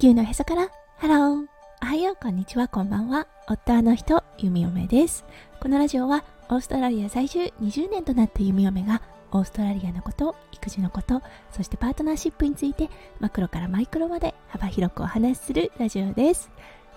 地球のへそから。ハローおはよう。こんにちは。こんばんは。夫の人弓嫁です。このラジオはオーストラリア在住20年となった弓嫁がオーストラリアのこと育児のことそしてパートナーシップについてマクロからマイクロまで幅広くお話しするラジオです。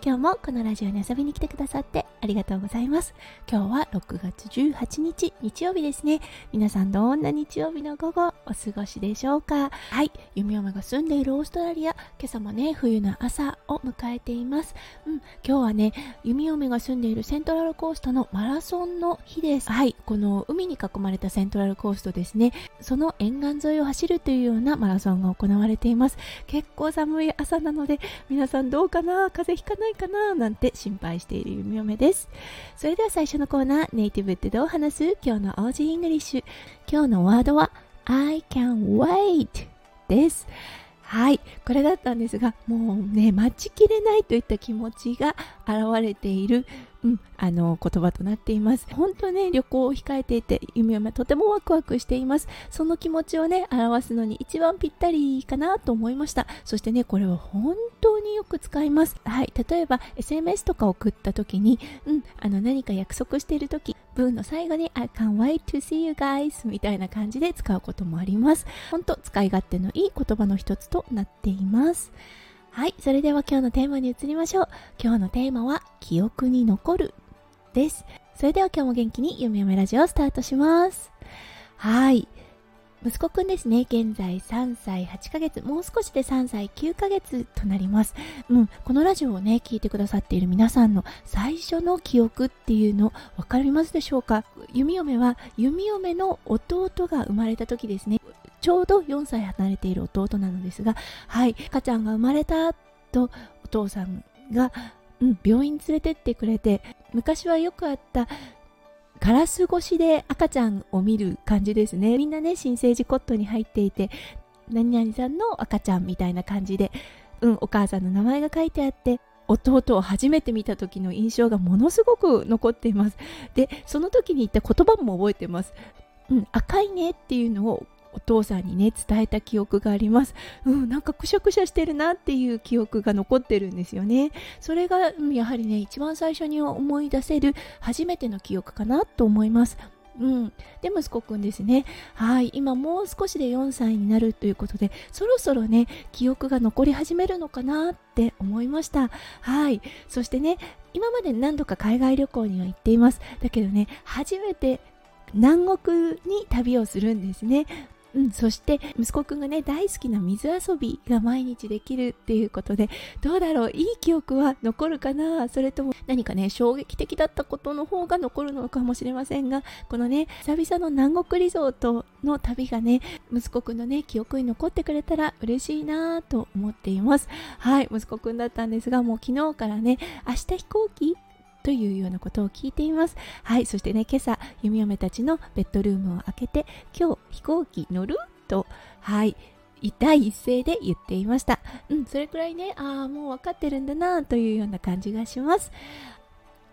今日もこのラジオに遊びに来てくださってありがとうございます。今日は6月18日、日曜日ですね。皆さんどんな日曜日の午後お過ごしでしょうかはい、弓嫁が住んでいるオーストラリア、今朝もね、冬の朝を迎えています。うん、今日はね、弓嫁が住んでいるセントラルコーストのマラソンの日です。はい、この海に囲まれたセントラルコーストですね。その沿岸沿いを走るというようなマラソンが行われています。結構寒い朝なので、皆さんどうかな？風邪ひかないかななんて心配している弓嫁です。ですそれでは最初のコーナーネイティブってどう話す？今日の Aussie English。今日のワードは I can wait です。はい、これだったんですが、もうね、待ちきれないといった気持ちが現れている、うん、あの言葉となっています。本当ね、旅行を控えていて、夢はとてもワクワクしています。その気持ちをね、表すのに一番ぴったりかなと思いました。そしてね、これは本当によく使います。はい、例えば SMS とか送った時に、うん、あの何か約束している時、文の最後に I can't wait to see you guys みたいな感じで使うこともあります。ほんと使い勝手のいい言葉の一つとなっています。はい、それでは今日のテーマに移りましょう。今日のテーマは記憶に残るです。それでは今日も元気にゆめゆめラジオをスタートします。はい。息子くんですね。現在3歳8ヶ月、もう少しで3歳9ヶ月となります。うん、このラジオをね、聞いてくださっている皆さんの最初の記憶っていうの分かりますでしょうか？弓嫁は弓嫁の弟が生まれた時ですね。ちょうど4歳離れている弟なのですが、はい、赤ちゃんが生まれたとお父さんが、うん、病院連れてってくれて、昔はよくあったガラス越しで赤ちゃんを見る感じですね。みんなね新生児コットに入っていて何々さんの赤ちゃんみたいな感じでうんお母さんの名前が書いてあって弟を初めて見た時の印象がものすごく残っています。でその時に言った言葉も覚えてます。うん赤いねっていうのをお父さんにね伝えた記憶があります。うんなんかくしゃくしゃしてるなっていう記憶が残ってるんですよね。それが、うん、やはりね一番最初に思い出せる初めての記憶かなと思います。うん、で息子くんですね。はい。今もう少しで4歳になるということでそろそろね記憶が残り始めるのかなって思いました。はい。そしてね今まで何度か海外旅行には行っています。だけどね初めて南国に旅をするんですね。うん、そして息子くんがね大好きな水遊びが毎日できるっていうことでどうだろう？いい記憶は残るかな？それとも何かね衝撃的だったことの方が残るのかもしれませんがこのね久々の南国リゾートの旅がね息子くんのね記憶に残ってくれたら嬉しいなと思っています。はい息子くんだったんですがもう昨日からね明日飛行機というようなことを聞いています。はいそしてね今朝弓嫁たちのベッドルームを開けて今日飛行機乗る？とはい第一声で言っていました。うんそれくらいねああもう分かってるんだなというような感じがします。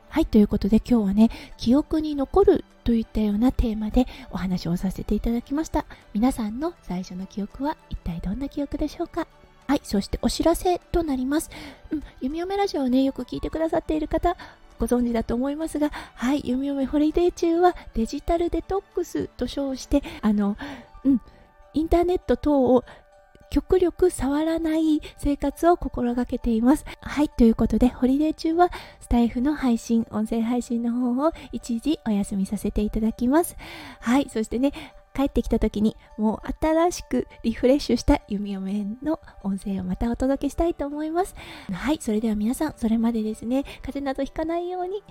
はい、ということで今日はね、記憶に残るといったようなテーマでお話をさせていただきました。皆さんの最初の記憶は一体どんな記憶でしょうか？はい、そしてお知らせとなります。うん、弓嫁ラジオをね、よく聞いてくださっている方、ご存知だと思いますが、はい、弓嫁ホリデー中はデジタルデトックスと称して、あの、うん、インターネット等を極力触らない生活を心がけています。はい、ということで、ホリデー中はスタエフの配信、音声配信の方を一時お休みさせていただきます。はい、そしてね、帰ってきた時にもう新しくリフレッシュした弓嫁の音声をまたお届けしたいと思います。はい、それでは皆さん、それまでですね、風邪などひかないように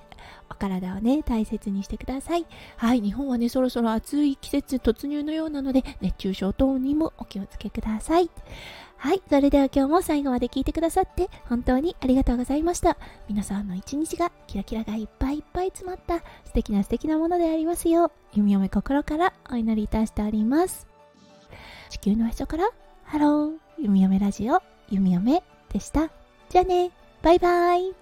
お体をね、大切にしてください。はい、日本はね、そろそろ暑い季節突入のようなので、熱中症等にもお気をつけください。はい。それでは今日も最後まで聞いてくださって本当にありがとうございました。皆さんの一日がキラキラがいっぱいいっぱい詰まった素敵な素敵なものでありますよう、弓嫁心からお祈りいたしております。地球のへそから、ハロー、弓嫁ラジオ、弓嫁でした。じゃあね、バイバイ。